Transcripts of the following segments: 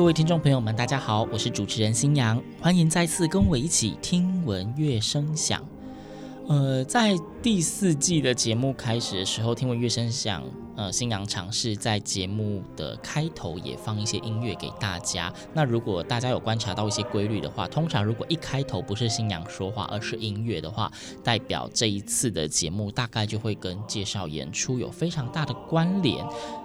各位听众朋友们，大家好，我是主持人新阳，欢迎再次跟我一起听闻乐声响。呃，在第四季的节目开始的时候，听闻乐声响，呃，新阳尝试在节目的开头也放一些音乐给大家。那如果大家有观察到一些规律的话，通常如果一开头不是星洋说话，而是音乐的话，代表这一次的节目大概就会跟介绍演出有非常大的关联。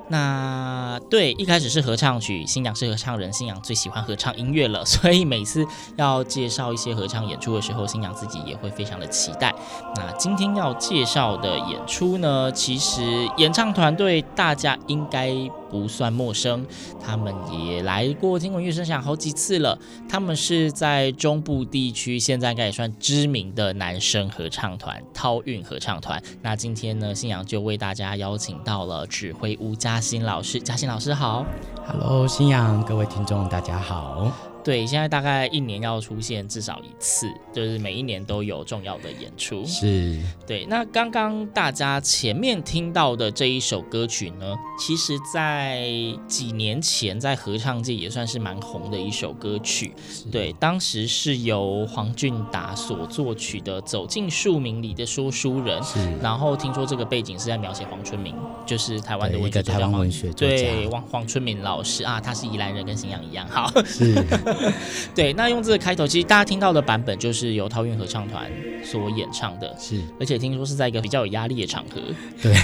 那对，一开始是合唱曲，新娘是合唱人，新娘最喜欢合唱音乐了，所以每次要介绍一些合唱演出的时候，新娘自己也会非常的期待。那今天要介绍的演出呢，其实演唱团队大家应该不算陌生，他们也来过听闻乐声响好几次了。他们是在中部地区，现在应该也算知名的男生合唱团——涛韵合唱团。那今天呢，新阳就为大家邀请到了指挥吴嘉欣老师。嘉欣老师好，Hello，新阳，各位听众大家好。对，现在大概一年要出现至少一次，就是每一年都有重要的演出。是，对。那刚刚大家前面听到的这一首歌曲呢，其实在几年前在合唱界也算是蛮红的一首歌曲。对，当时是由黄俊达所作曲的《走进树林里的说书人》。是。然后听说这个背景是在描写黄春明，就是台湾的文学台湾文学作家。对，黄黄春明老师啊，他是宜兰人，跟新阳一样。好。是。对，那用这个开头，其实大家听到的版本就是由桃园合唱团所演唱的，是，而且听说是在一个比较有压力的场合。对，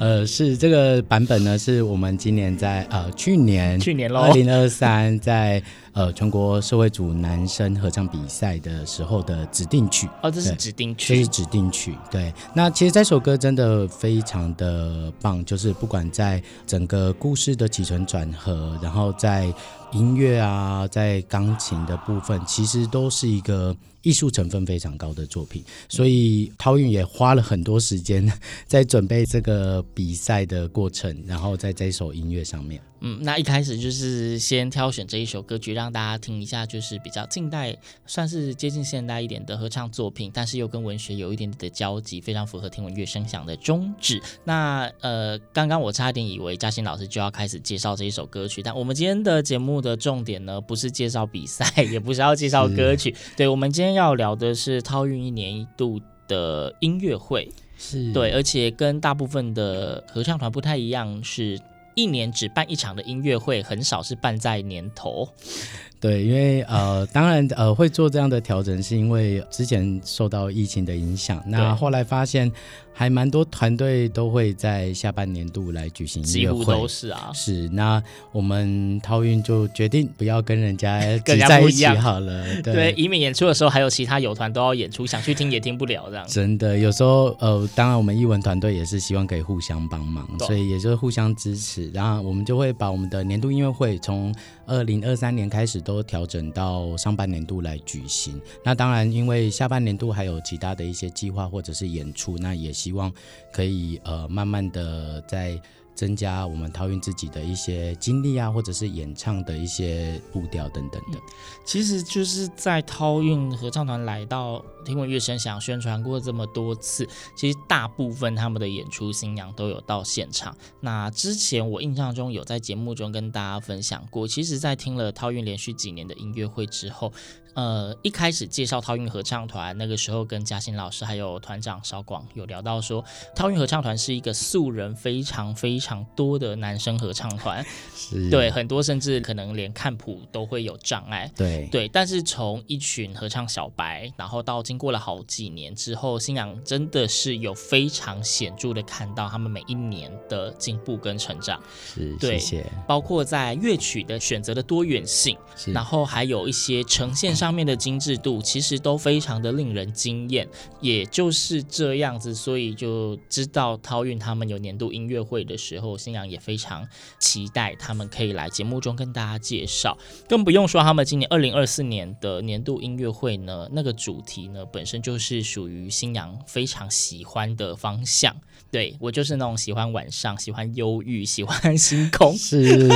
呃，是这个版本呢，是我们今年在呃去年去年喽，二零二三在。呃，全国社会组男生合唱比赛的时候的指定曲哦，这是指定曲，这是指定曲。对，那其实这首歌真的非常的棒，就是不管在整个故事的起承转合，然后在音乐啊，在钢琴的部分，其实都是一个艺术成分非常高的作品。所以涛韵也花了很多时间 在准备这个比赛的过程，然后在这首音乐上面。嗯，那一开始就是先挑选这一首歌曲让大家听一下，就是比较近代，算是接近现代一点的合唱作品，但是又跟文学有一点点的交集，非常符合听闻乐声响的宗旨。那呃，刚刚我差点以为嘉欣老师就要开始介绍这一首歌曲，但我们今天的节目的重点呢，不是介绍比赛，也不是要介绍歌曲，对，我们今天要聊的是涛运一年一度的音乐会，是，对，而且跟大部分的合唱团不太一样是。一年只办一场的音乐会，很少是办在年头。对，因为呃，当然呃，会做这样的调整，是因为之前受到疫情的影响。那后来发现。还蛮多团队都会在下半年度来举行音乐会，几乎都是啊。是，那我们涛运就决定不要跟人家 挤在一起好了，对，对，以免演出的时候还有其他友团都要演出，想去听也听不了这样。真的，有时候呃，当然我们艺文团队也是希望可以互相帮忙，所以也就是互相支持，然后我们就会把我们的年度音乐会从二零二三年开始都调整到上半年度来举行。那当然，因为下半年度还有其他的一些计划或者是演出，那也希希望可以呃慢慢的在。增加我们桃运自己的一些经历啊，或者是演唱的一些步调等等的。其实就是在桃运合唱团来到听闻乐声响宣传过这么多次，其实大部分他们的演出新娘都有到现场。那之前我印象中有在节目中跟大家分享过，其实，在听了桃运连续几年的音乐会之后。呃，一开始介绍桃运合唱团，那个时候跟嘉欣老师还有团长邵广有聊到说，桃运合唱团是一个素人非常非常多的男生合唱团，是。对很多甚至可能连看谱都会有障碍，对。对，但是从一群合唱小白，然后到经过了好几年之后，新娘真的是有非常显著的看到他们每一年的进步跟成长，是，对，谢谢，包括在乐曲的选择的多元性，是，然后还有一些呈现上。上面的精致度其实都非常的令人惊艳，也就是这样子，所以就知道桃运他们有年度音乐会的时候，新阳也非常期待他们可以来节目中跟大家介绍。更不用说他们今年二零二四年的年度音乐会呢，那个主题呢本身就是属于新阳非常喜欢的方向。对，我就是那种喜欢晚上、喜欢忧郁、喜欢星空。是，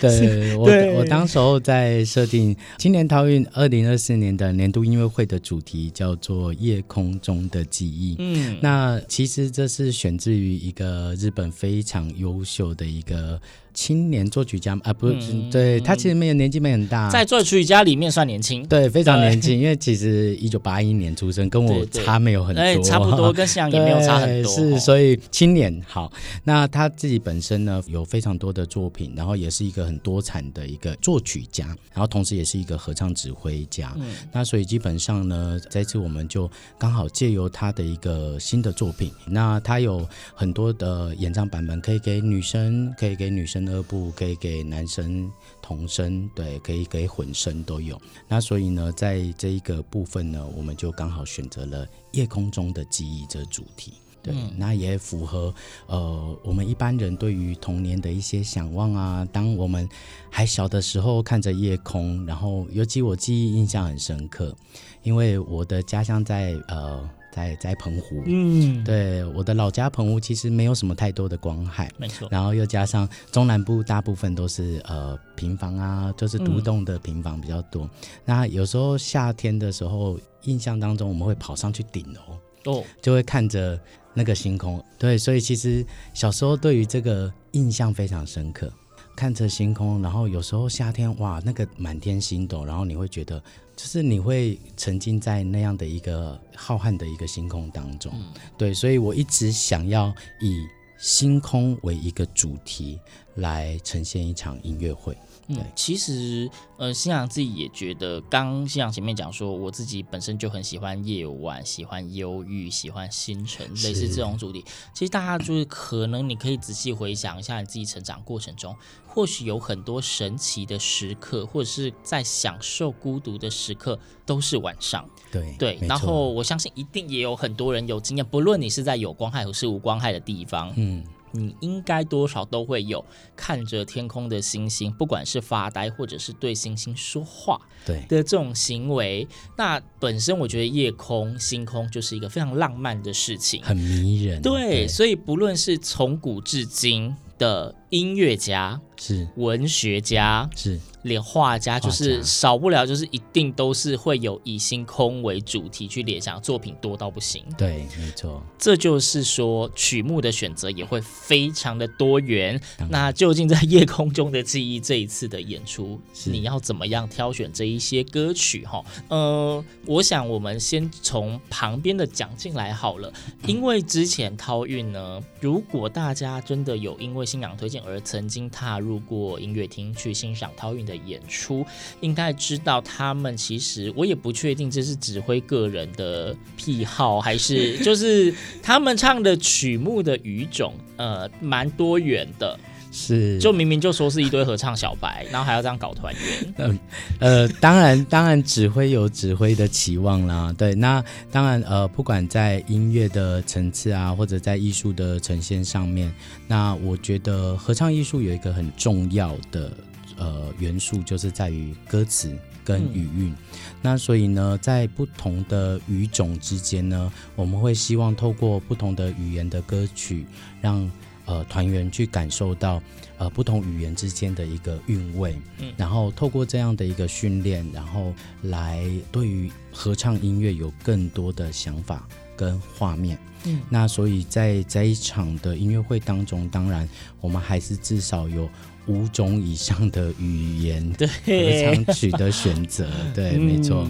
对 我我当时候在设定今年桃运二零二四年的年度音乐会的主题叫做《夜空中的记忆》。嗯，那其实这是选自于一个日本非常优秀的一个。青年作曲家啊，不是，嗯、对他其实没有年纪没很大，在作曲家里面算年轻，对，非常年轻，因为其实一九八一年出生，跟我差没有很多，对对对，差不多，跟新娘也没有差很多，是，所以青年好。那他自己本身呢，有非常多的作品，然后也是一个很多产的一个作曲家，然后同时也是一个合唱指挥家。嗯、那所以基本上呢，这次我们就刚好借由他的一个新的作品，那他有很多的演唱版本，可以给女生，可以给女生。二部可以给男生童声，对，可以给混声都有。那所以呢，在这一个部分呢，我们就刚好选择了夜空中的记忆这主题。对，嗯、那也符合呃我们一般人对于童年的一些想望啊。当我们还小的时候，看着夜空，然后尤其我记忆印象很深刻，因为我的家乡在呃。在在澎湖，嗯，对，我的老家澎湖其实没有什么太多的光害，没错。然后又加上中南部大部分都是呃平房啊，就是独栋的平房比较多。嗯、那有时候夏天的时候，印象当中我们会跑上去顶楼，哦，就会看着那个星空。对，所以其实小时候对于这个印象非常深刻，看着星空，然后有时候夏天哇，那个满天星斗，然后你会觉得。就是你会沉浸在那样的一个浩瀚的一个星空当中，嗯、对，所以我一直想要以星空为一个主题来呈现一场音乐会。对，嗯、其实呃，新娘自己也觉得，刚新娘前面讲说，我自己本身就很喜欢夜晚，喜欢忧郁，喜欢星辰，类似这种主题。其实大家就是可能你可以仔细回想一下你自己成长过程中。或许有很多神奇的时刻，或者是在享受孤独的时刻，都是晚上。对对，然后我相信一定也有很多人有经验，不论你是在有光害或是无光害的地方，嗯。你应该多少都会有看着天空的星星，不管是发呆或者是对星星说话，对的这种行为。那本身我觉得夜空星空就是一个非常浪漫的事情，很迷人。对，对所以不论是从古至今的音乐家，是文学家，是。连画家就是少不了，就是一定都是会有以星空为主题去联想，作品多到不行。对，没错。这就是说曲目的选择也会非常的多元。那究竟在夜空中的记忆这一次的演出，你要怎么样挑选这一些歌曲？哈，呃，我想我们先从旁边的讲进来好了，因为之前涛运呢，如果大家真的有因为为星洋推荐而曾经踏入过音乐厅去欣赏陶韵的演出，应该知道他们其实我也不确定这是指挥个人的癖好，还是 就是他们唱的曲目的语种，呃，蛮多元的。是，就明明就说是一堆合唱小白，然后还要这样搞团员。嗯，呃，当然，当然，指挥有指挥的期望啦。对，那当然，呃，不管在音乐的层次啊，或者在艺术的呈现上面，那我觉得合唱艺术有一个很重要的呃元素，就是在于歌词跟语韵。嗯、那所以呢，在不同的语种之间呢，我们会希望透过不同的语言的歌曲，让呃，团员去感受到呃不同语言之间的一个韵味，嗯，然后透过这样的一个训练，然后来对于合唱音乐有更多的想法跟画面，嗯，那所以在在一场的音乐会当中，当然我们还是至少有五种以上的语言对。合唱曲的选择，对，嗯、没错，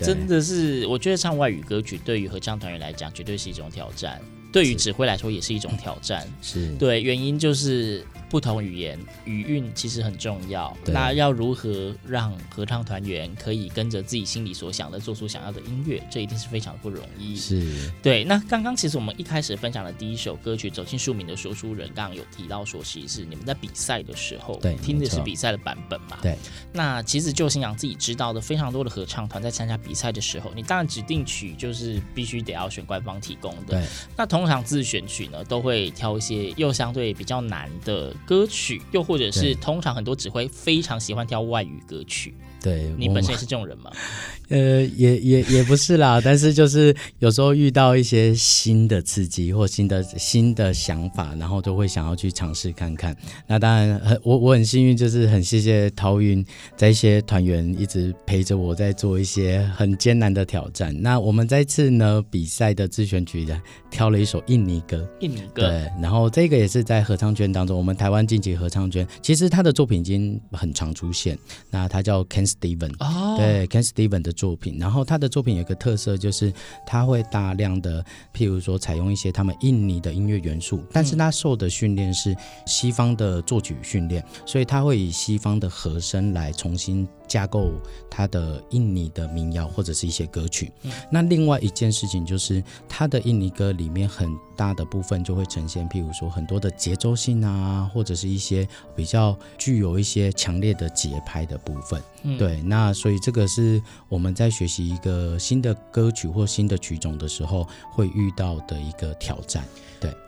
真的是我觉得唱外语歌曲对于合唱团员来讲，绝对是一种挑战。对于指挥来说也是一种挑战，是。对，原因就是不同语言语韵其实很重要。那要如何让合唱团员可以跟着自己心里所想的做出想要的音乐，这一定是非常不容易。是对。那刚刚其实我们一开始分享的第一首歌曲《走进书名的说书人》，刚刚有提到说，其实是你们在比赛的时候，对，听的是比赛的版本嘛？对。那其实就星洋自己知道的，非常多的合唱团在参加比赛的时候，你当然指定曲就是必须得要选官方提供的。对。那通常自选曲呢，都会挑一些又相对比较难的歌曲，又或者是通常很多指挥非常喜欢挑外语歌曲。对，你本身也是这种人吗？呃，也也也不是啦，但是就是有时候遇到一些新的刺激或新的新的想法，然后都会想要去尝试看看。那当然，很我我很幸运，就是很谢谢陶云在一些团员一直陪着我在做一些很艰难的挑战。那我们这次呢比赛的自选曲的挑了一首印尼歌，印尼歌，对，然后这个也是在合唱圈当中，我们台湾晋级合唱圈，其实他的作品已经很常出现。那他叫 Ken Steven，哦，对，Ken Steven 的。作品，然后他的作品有一个特色，就是他会大量的，譬如说采用一些他们印尼的音乐元素，但是他受的训练是西方的作曲训练，所以他会以西方的和声来重新架构它的印尼的民谣或者是一些歌曲。那另外一件事情就是，它的印尼歌里面很大的部分就会呈现，譬如说很多的节奏性啊，或者是一些比较具有一些强烈的节拍的部分。嗯、对，那所以这个是我们在学习一个新的歌曲或新的曲种的时候会遇到的一个挑战。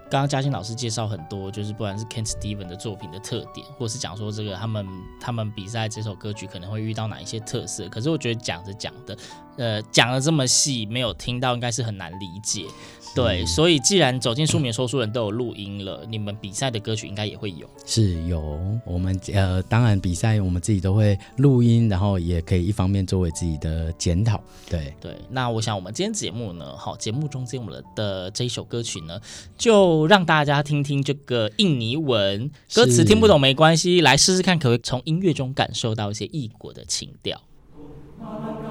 刚刚嘉欣老师介绍很多，就是不管是 Kent Steven 的作品的特点，或是讲说这个他们他们比赛这首歌曲可能会遇到哪一些特色。可是我觉得讲着讲的，呃，讲的这么细，没有听到应该是很难理解。对，所以既然走进书名说书人都有录音了，你们比赛的歌曲应该也会有。是有，我们呃，当然比赛我们自己都会录音，然后也可以一方面作为自己的检讨。对对，那我想我们今天节目呢，好，节目中间我们的这一首歌曲呢，就让大家听听这个印尼文歌词，听不懂没关系，来试试看，可不可以从音乐中感受到一些异国的情调。应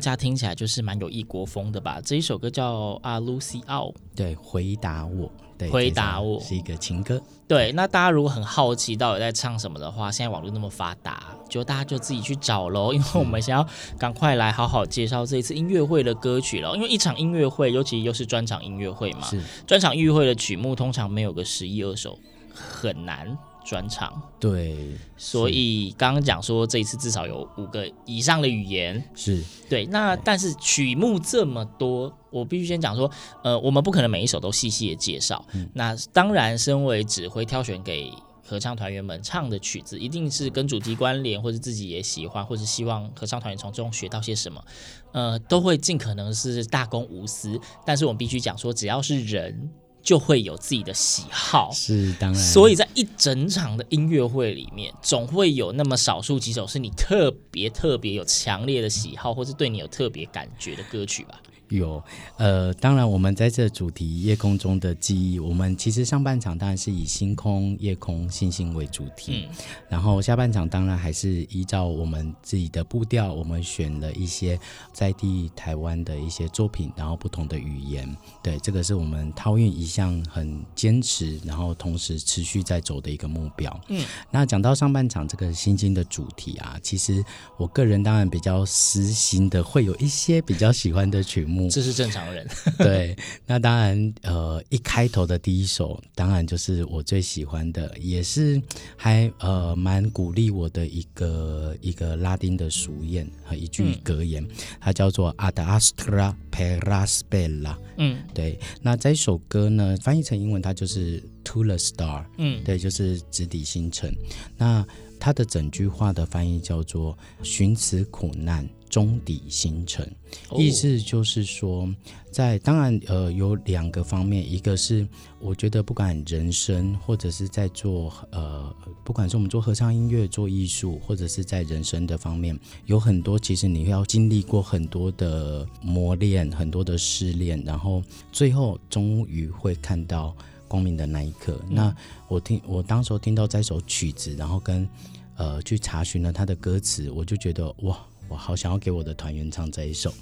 大家听起来就是蛮有异国风的吧？这一首歌叫《阿鲁西奥》，对，回答我，对，回答我是一个情歌。对，那大家如果很好奇到底在唱什么的话，现在网络那么发达，就大家就自己去找喽。因为我们想要赶快来好好介绍这一次音乐会的歌曲了。因为一场音乐会，尤其又是专场音乐会嘛，是专场音乐会的曲目通常没有个十一二首，很难。专场对，所以刚刚讲说这一次至少有五个以上的语言是对。那但是曲目这么多，我必须先讲说，呃，我们不可能每一首都细细的介绍。嗯、那当然，身为指挥挑选给合唱团员们唱的曲子，一定是跟主题关联，或者自己也喜欢，或者希望合唱团员从中学到些什么，呃，都会尽可能是大公无私。但是我们必须讲说，只要是人。就会有自己的喜好，是当然。所以在一整场的音乐会里面，总会有那么少数几首是你特别特别有强烈的喜好，或是对你有特别感觉的歌曲吧。有，呃，当然，我们在这主题夜空中的记忆，我们其实上半场当然是以星空、夜空、星星为主题，嗯，然后下半场当然还是依照我们自己的步调，我们选了一些在地台湾的一些作品，然后不同的语言，对，这个是我们涛运一向很坚持，然后同时持续在走的一个目标。嗯，那讲到上半场这个星星的主题啊，其实我个人当然比较私心的，会有一些比较喜欢的曲目。这是正常人，对。那当然，呃，一开头的第一首，当然就是我最喜欢的，也是还呃蛮鼓励我的一个一个拉丁的俗谚和一句格言，嗯、它叫做 Ad astra per aspella。嗯，对。那这首歌呢，翻译成英文，它就是 To the Star。嗯，对，就是直抵星辰。那它的整句话的翻译叫做寻此苦难。终抵星辰，意思就是说，在当然呃有两个方面，一个是我觉得不管人生或者是在做呃，不管是我们做合唱音乐、做艺术，或者是在人生的方面，有很多其实你要经历过很多的磨练、很多的试炼，然后最后终于会看到光明的那一刻。嗯、那我听我当时候听到这首曲子，然后跟呃去查询了他的歌词，我就觉得哇。我好想要给我的团员唱这一首，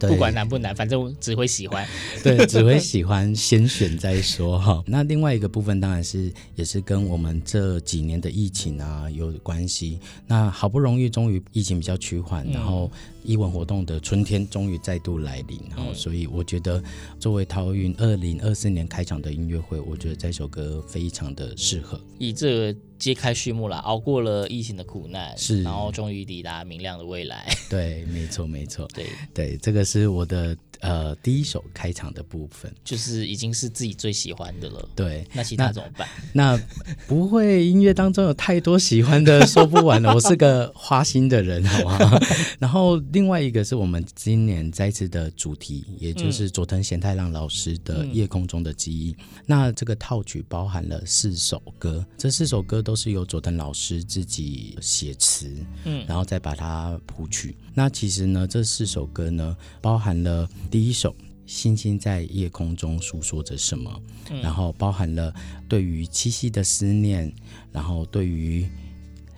不管难不难，反正只会喜欢。对，只会喜欢，先选再说哈。那另外一个部分当然是也是跟我们这几年的疫情啊有关系。那好不容易终于疫情比较趋缓，嗯、然后艺文活动的春天终于再度来临，然后所以我觉得作为陶云二零二四年开场的音乐会，我觉得这首歌非常的适合。以这个揭开序幕了，熬过了疫情的苦难，是，然后终于抵达明亮的未来。对，没错，没错，对，对，这个是我的呃第一首开场的部分，就是已经是自己最喜欢的了。对，那其他怎么办？那，那不会，音乐当中有太多喜欢的，说不完了。我是个花心的人，好吗？然后另外一个是我们今年再次的主题，也就是佐藤贤太郎老师的《夜空中的记忆》。嗯、那这个套曲包含了四首歌，这四首歌。都是由佐藤老师自己写词，嗯，然后再把它谱曲。那其实呢，这四首歌呢，包含了第一首《星星在夜空中诉说着什么》，嗯，然后包含了对于七夕的思念，然后对于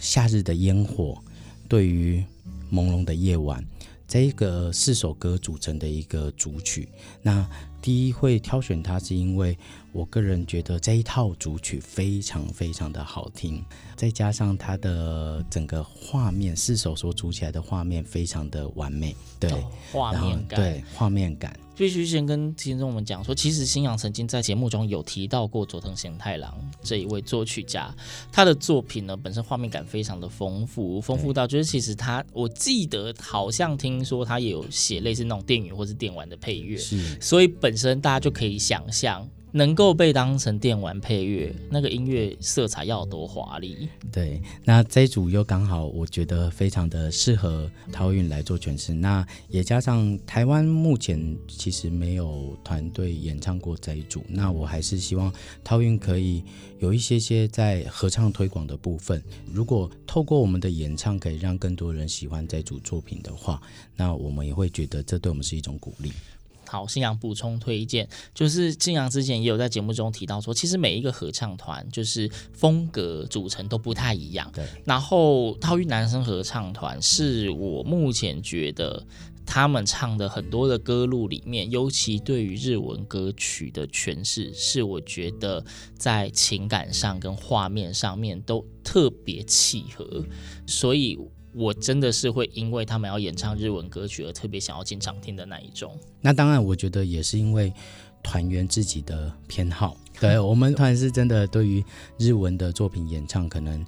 夏日的烟火，对于朦胧的夜晚，这一个四首歌组成的一个主曲。那第一会挑选它，是因为我个人觉得这一套主曲非常非常的好听，再加上它的整个画面，四首所组起来的画面非常的完美，对，哦、画面感，对，画面感。必须先跟听众们讲说，其实新洋曾经在节目中有提到过佐藤贤太郎这一位作曲家，他的作品呢本身画面感非常的丰富，丰富到就是其实他，我记得好像听说他也有写类似那种电影或是电玩的配乐，是，所以本身大家就可以想象。能够被当成电玩配乐，那个音乐色彩要多华丽？对，那这一组又刚好，我觉得非常的适合涛韵来做诠释。那也加上台湾目前其实没有团队演唱过这一组，那我还是希望涛韵可以有一些些在合唱推广的部分。如果透过我们的演唱可以让更多人喜欢这组作品的话，那我们也会觉得这对我们是一种鼓励。好，新阳补充推荐，就是新阳之前也有在节目中提到说，其实每一个合唱团就是风格组成都不太一样。对。然后套运男生合唱团是我目前觉得他们唱的很多的歌路里面，尤其对于日文歌曲的诠释，是我觉得在情感上跟画面上面都特别契合，所以。我真的是会因为他们要演唱日文歌曲而特别想要进场听的那一种。那当然，我觉得也是因为团员自己的偏好。对，我们团是真的对于日文的作品演唱可能。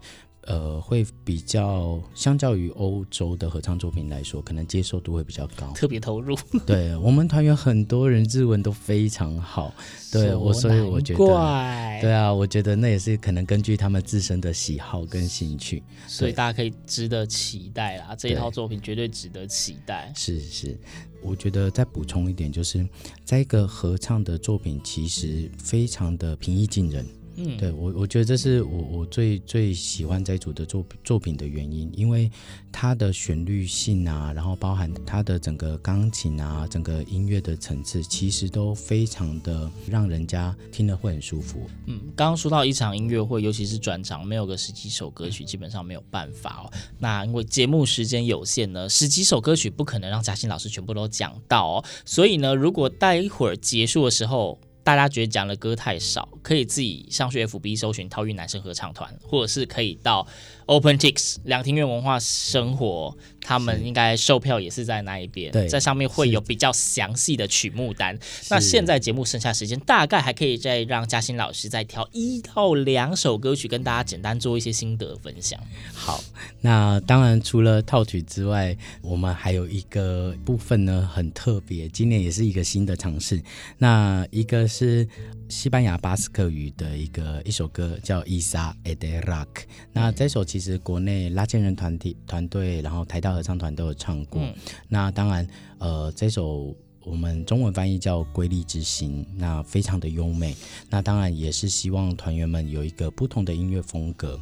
呃，会比较相较于欧洲的合唱作品来说，可能接受度会比较高，特别投入。对，我们团员很多人日文都非常好，对 我，所以我觉得，对啊，我觉得那也是可能根据他们自身的喜好跟兴趣，所以大家可以值得期待啦。这一套作品绝对值得期待。是是，我觉得再补充一点，就是在一个合唱的作品，其实非常的平易近人。嗯，对我，我觉得这是我我最最喜欢这组的作作品的原因，因为它的旋律性啊，然后包含它的整个钢琴啊，整个音乐的层次，其实都非常的让人家听了会很舒服。嗯，刚刚说到一场音乐会，尤其是专场，没有个十几首歌曲，基本上没有办法哦。那因为节目时间有限呢，十几首歌曲不可能让嘉欣老师全部都讲到哦，所以呢，如果待一会儿结束的时候。大家觉得讲的歌太少，可以自己上去 FB 搜寻桃韵男生合唱团，或者是可以到 OpenTix 两厅院文化生活。他们应该售票也是在那一边，对，在上面会有比较详细的曲目单。那现在节目剩下时间，大概还可以再让嘉欣老师再挑一到两首歌曲，跟大家简单做一些心得分享。好，那当然除了套曲之外，我们还有一个部分呢，很特别，今年也是一个新的尝试。那一个是西班牙巴斯克语的一个一首歌，叫《Isa Ederrak》。那这首其实国内拉千人团体团队，然后台大。合唱团都有唱过，嗯、那当然，呃，这首我们中文翻译叫《瑰丽之心》，那非常的优美。那当然也是希望团员们有一个不同的音乐风格。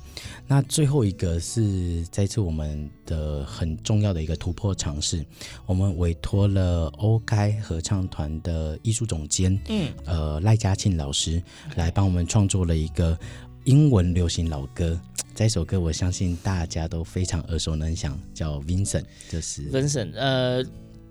那最后一个是这次我们的很重要的一个突破尝试，我们委托了欧开合唱团的艺术总监，嗯，呃，赖嘉庆老师来帮我们创作了一个英文流行老歌。这首歌我相信大家都非常耳熟能详，叫 Vincent，就是 Vincent。呃，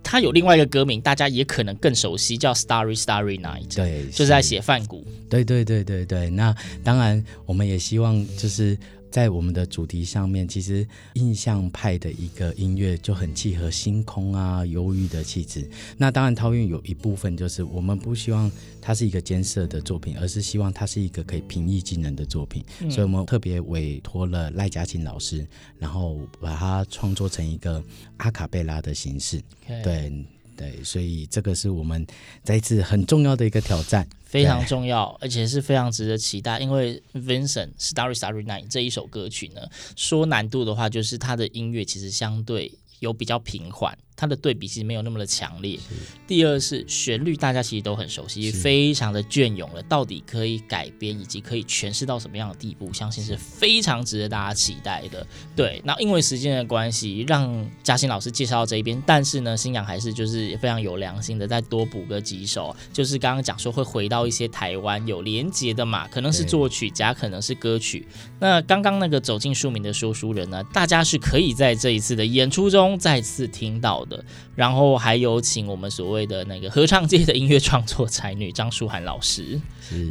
他有另外一个歌名，大家也可能更熟悉，叫 Starry Starry Night。对，就是在写梵谷。对对对对对。那当然，我们也希望就是。在我们的主题上面，其实印象派的一个音乐就很契合星空啊、忧郁的气质。那当然，涛韵有一部分就是我们不希望它是一个艰涩的作品，而是希望它是一个可以平易近人的作品。嗯、所以我们特别委托了赖嘉琴老师，然后把它创作成一个阿卡贝拉的形式。对。对，所以这个是我们这一次很重要的一个挑战，非常重要，而且是非常值得期待。因为 Vincent Starry Starry Night 这一首歌曲呢，说难度的话，就是它的音乐其实相对有比较平缓。它的对比其实没有那么的强烈。第二是旋律，大家其实都很熟悉，非常的隽永了。到底可以改编以及可以诠释到什么样的地步，相信是非常值得大家期待的。对，那因为时间的关系，让嘉欣老师介绍到这一边，但是呢，新阳还是就是非常有良心的，再多补个几首，就是刚刚讲说会回到一些台湾有连结的嘛，可能是作曲家，可能是歌曲。那刚刚那个走进书名的说书人呢，大家是可以在这一次的演出中再次听到的。然后还有请我们所谓的那个合唱界的音乐创作才女张舒涵老师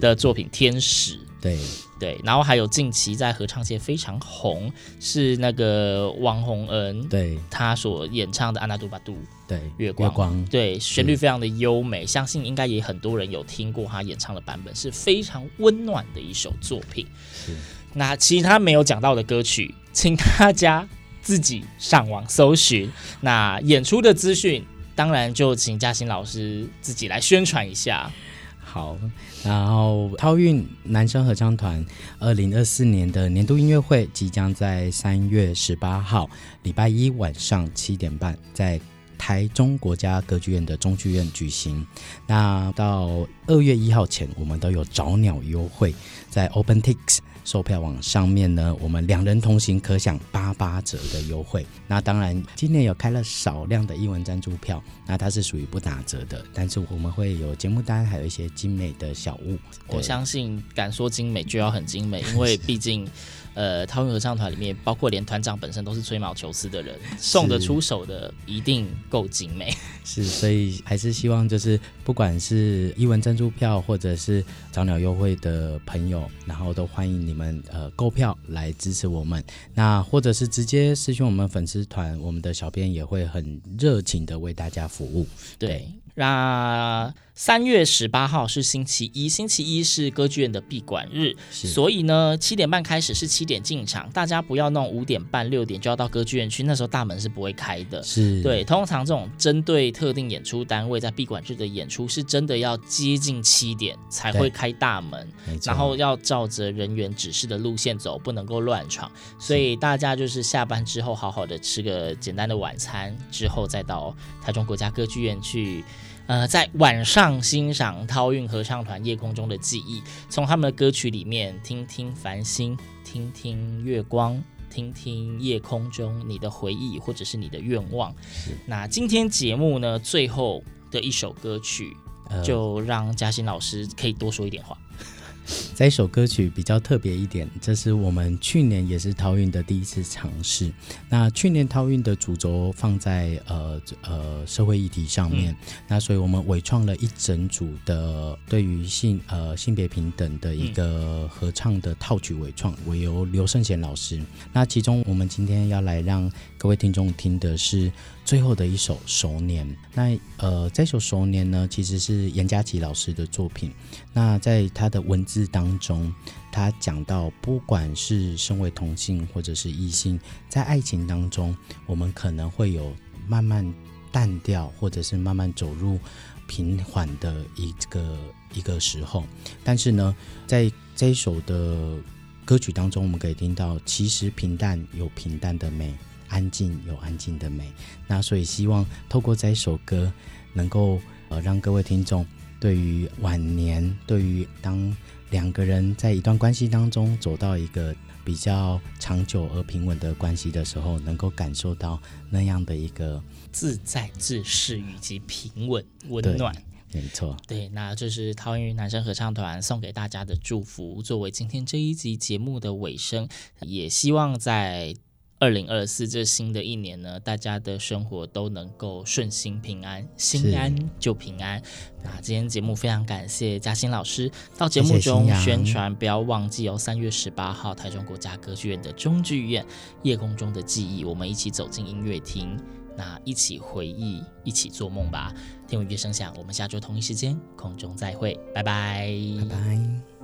的作品《天使》，对对，然后还有近期在合唱界非常红，是那个王洪恩，对，他所演唱的《安娜杜巴杜》，对，月光，月光，对，旋律非常的优美，相信应该也很多人有听过他演唱的版本，是非常温暖的一首作品。是，那其他没有讲到的歌曲，请大家。自己上网搜寻，那演出的资讯当然就请嘉欣老师自己来宣传一下。好，然后桃韵男生合唱团二零二四年的年度音乐会即将在三月十八号礼拜一晚上七点半在台中国家歌剧院的中剧院举行。那到二月一号前，我们都有早鸟优惠，在 OpenTix。售票网上面呢，我们两人同行可享八八折的优惠。那当然，今年有开了少量的英文赞助票，那它是属于不打折的，但是我们会有节目单，还有一些精美的小物。我相信敢说精美就要很精美，因为毕竟。呃，桃园合唱团里面，包括连团长本身都是吹毛求疵的人，送得出手的一定够精美。是，所以还是希望就是，不管是英文赞助票，或者是早鸟优惠的朋友，然后都欢迎你们呃购票来支持我们。那或者是直接私讯我们粉丝团，我们的小编也会很热情的为大家服务。对。对那三月十八号是星期一，星期一是歌剧院的闭馆日，所以呢，七点半开始是七点进场，大家不要弄五点半、六点就要到歌剧院去，那时候大门是不会开的。是对，通常这种针对特定演出单位在闭馆日的演出，是真的要接近七点才会开大门，然后要照着人员指示的路线走，不能够乱闯。所以大家就是下班之后好好的吃个简单的晚餐，之后再到台中国家歌剧院去。呃，在晚上欣赏涛韵合唱团《夜空中的记忆》，从他们的歌曲里面听听繁星，听听月光，听听夜空中你的回忆或者是你的愿望。那今天节目呢，最后的一首歌曲，就让嘉欣老师可以多说一点话。这一首歌曲比较特别一点，这是我们去年也是桃运的第一次尝试。那去年桃运的主轴放在呃呃社会议题上面，嗯、那所以我们伪创了一整组的对于性呃性别平等的一个合唱的套曲伪创，委由刘胜贤老师。那其中我们今天要来让各位听众听的是最后的一首《熟年》。那呃这首《熟年》呢，其实是严佳琪老师的作品。那在他的文字当中，他讲到，不管是身为同性或者是异性，在爱情当中，我们可能会有慢慢淡掉，或者是慢慢走入平缓的一个一个时候。但是呢，在这一首的歌曲当中，我们可以听到，其实平淡有平淡的美。安静有安静的美，那所以希望透过这一首歌，能够呃让各位听众对于晚年，对于当两个人在一段关系当中走到一个比较长久而平稳的关系的时候，能够感受到那样的一个自在、自适以及平稳、温暖。没错，对，那就是桃园男生合唱团送给大家的祝福，作为今天这一集节目的尾声，也希望在。二零二四这新的一年呢，大家的生活都能够顺心平安，心安就平安。那今天节目非常感谢嘉欣老师到节目中宣传，不要忘记哦，三月十八号台中国家歌剧院的中剧院《夜空中的记忆》，我们一起走进音乐厅，那一起回忆，一起做梦吧。听闻乐声响，我们下周同一时间空中再会，拜拜，拜拜。